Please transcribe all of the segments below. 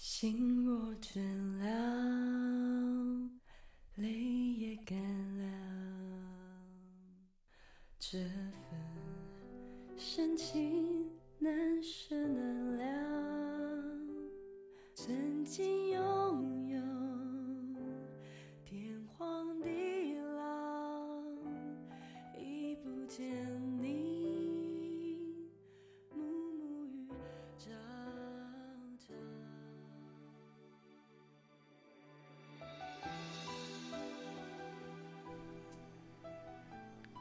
心若倦了，泪也干了，这份深情难舍难了。曾经有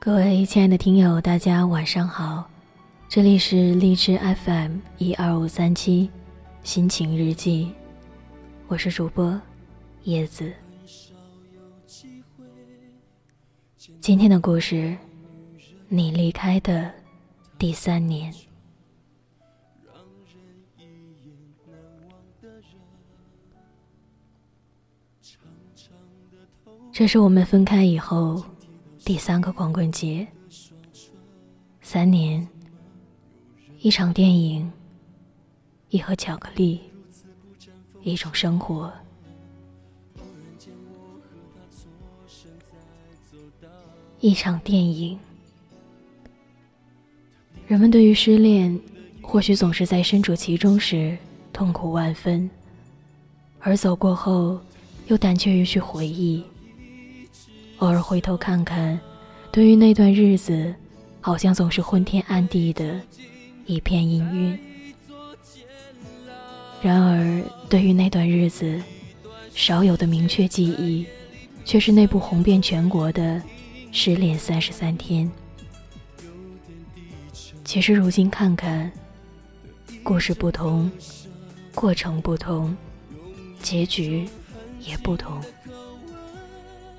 各位亲爱的听友，大家晚上好，这里是荔枝 FM 一二五三七心情日记，我是主播叶子。今天的故事，你离开的第三年。这是我们分开以后第三个光棍节。三年，一场电影，一盒巧克力，一种生活。一场电影，人们对于失恋，或许总是在身处其中时痛苦万分，而走过后，又胆怯于去回忆。偶尔回头看看，对于那段日子，好像总是昏天暗地的一片氤氲。然而，对于那段日子，少有的明确记忆，却是那部红遍全国的《失恋三十三天》。其实如今看看，故事不同，过程不同，结局也不同。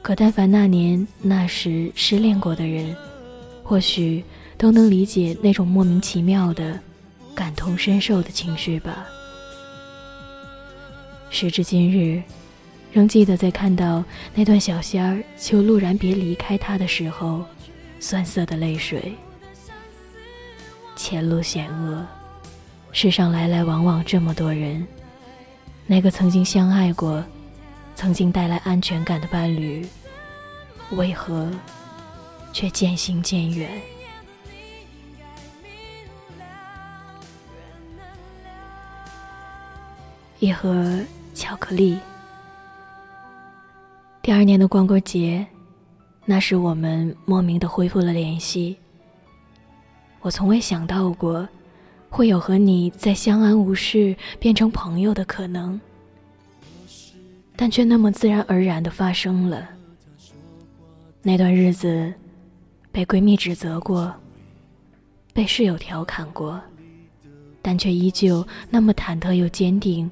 可但凡那年那时失恋过的人，或许都能理解那种莫名其妙的感同身受的情绪吧。时至今日，仍记得在看到那段小仙儿求陆然别离开他的时候，酸涩的泪水。前路险恶，世上来来往往这么多人，那个曾经相爱过。曾经带来安全感的伴侣，为何却渐行渐远？一盒巧克力。第二年的光棍节，那时我们莫名的恢复了联系。我从未想到过，会有和你在相安无事变成朋友的可能。但却那么自然而然的发生了。那段日子，被闺蜜指责过，被室友调侃过，但却依旧那么忐忑又坚定，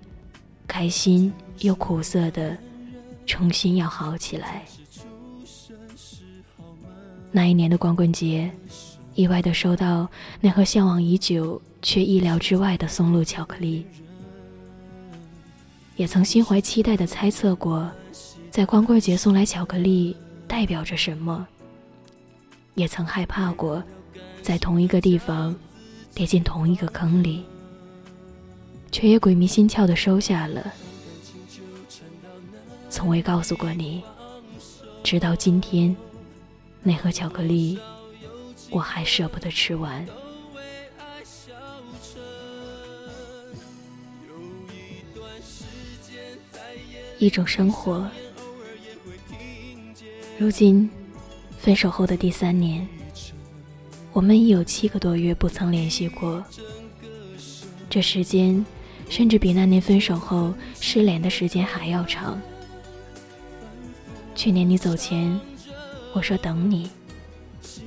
开心又苦涩的，重新要好起来。那一年的光棍节，意外的收到那盒向往已久却意料之外的松露巧克力。也曾心怀期待的猜测过，在光棍节送来巧克力代表着什么。也曾害怕过，在同一个地方跌进同一个坑里，却也鬼迷心窍的收下了。从未告诉过你，直到今天，那盒巧克力，我还舍不得吃完。一种生活。如今，分手后的第三年，我们已有七个多月不曾联系过。这时间，甚至比那年分手后失联的时间还要长。去年你走前，我说等你，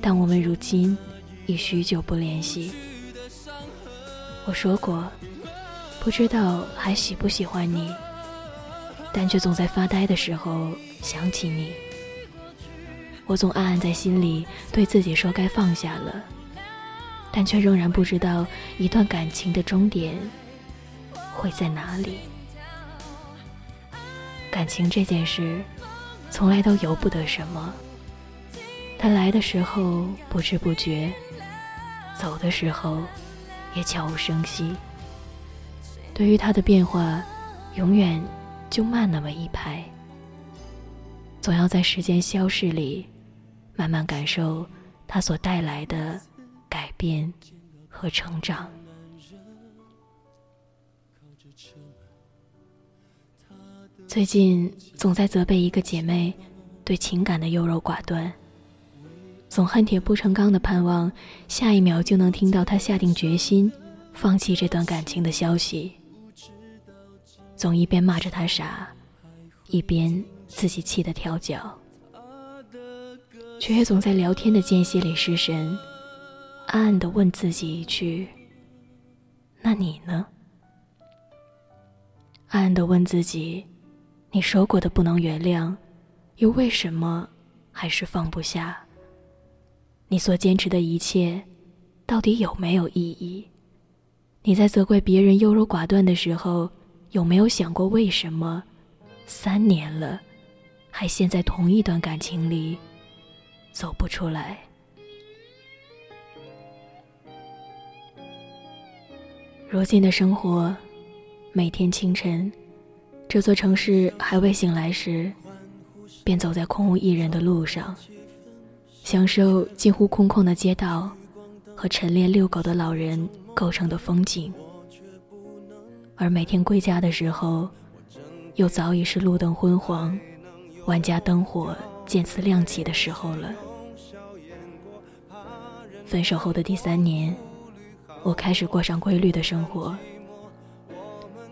但我们如今已许久不联系。我说过，不知道还喜不喜欢你。但却总在发呆的时候想起你，我总暗暗在心里对自己说该放下了，但却仍然不知道一段感情的终点会在哪里。感情这件事，从来都由不得什么，它来的时候不知不觉，走的时候也悄无声息。对于它的变化。永远就慢那么一拍。总要在时间消逝里，慢慢感受它所带来的改变和成长。最近总在责备一个姐妹对情感的优柔寡断，总恨铁不成钢的盼望下一秒就能听到她下定决心放弃这段感情的消息，总一边骂着她傻，一边自己气得跳脚，却也总在聊天的间隙里失神，暗暗的问自己一句：“那你呢？”暗暗的问自己。你说过的不能原谅，又为什么还是放不下？你所坚持的一切，到底有没有意义？你在责怪别人优柔寡断的时候，有没有想过为什么？三年了，还陷在同一段感情里，走不出来。如今的生活，每天清晨。这座城市还未醒来时，便走在空无一人的路上，享受近乎空旷的街道和晨练遛狗的老人构成的风景。而每天归家的时候，又早已是路灯昏黄、万家灯火渐次亮起的时候了。分手后的第三年，我开始过上规律的生活。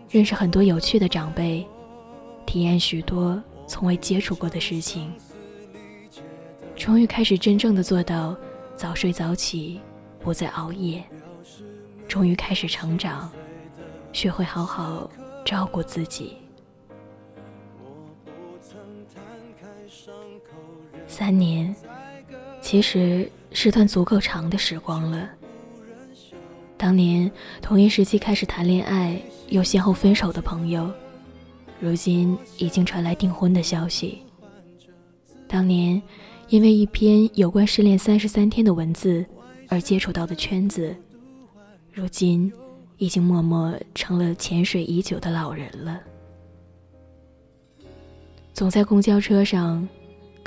认识很多有趣的长辈，体验许多从未接触过的事情，终于开始真正的做到早睡早起，不再熬夜。终于开始成长，学会好好照顾自己。三年，其实是段足够长的时光了。当年同一时期开始谈恋爱。又先后分手的朋友，如今已经传来订婚的消息。当年因为一篇有关失恋三十三天的文字而接触到的圈子，如今已经默默成了潜水已久的老人了。总在公交车上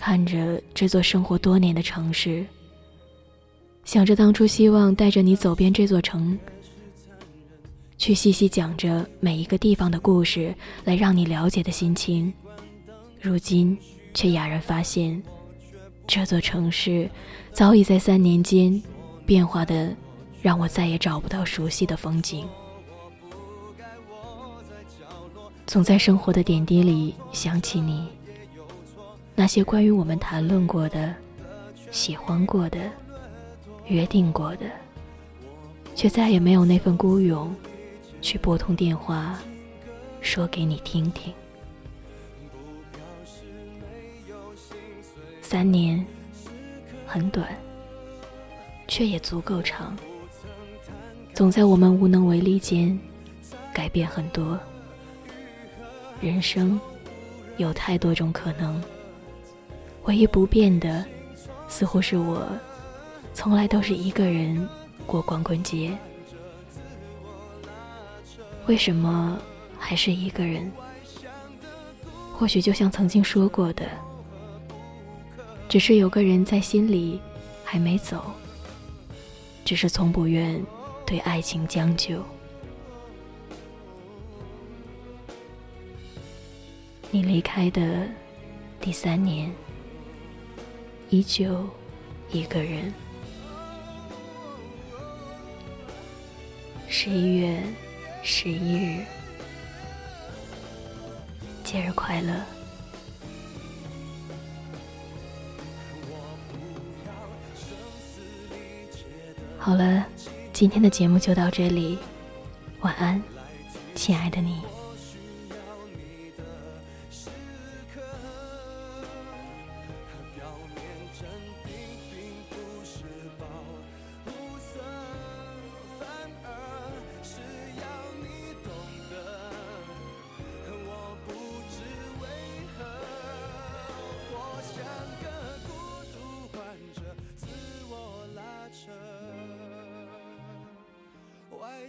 看着这座生活多年的城市，想着当初希望带着你走遍这座城。去细细讲着每一个地方的故事，来让你了解的心情，如今却哑然发现，这座城市早已在三年间变化的，让我再也找不到熟悉的风景。总在生活的点滴里想起你，那些关于我们谈论过的、喜欢过的、约定过的，却再也没有那份孤勇。去拨通电话，说给你听听。三年很短，却也足够长。总在我们无能为力间，改变很多。人生有太多种可能，唯一不变的，似乎是我，从来都是一个人过光棍节。为什么还是一个人？或许就像曾经说过的，只是有个人在心里还没走，只是从不愿对爱情将就。你离开的第三年，依旧一个人。十一月。十一日，节日快乐！好了，今天的节目就到这里，晚安，亲爱的你。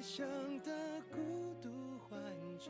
想的孤独患者。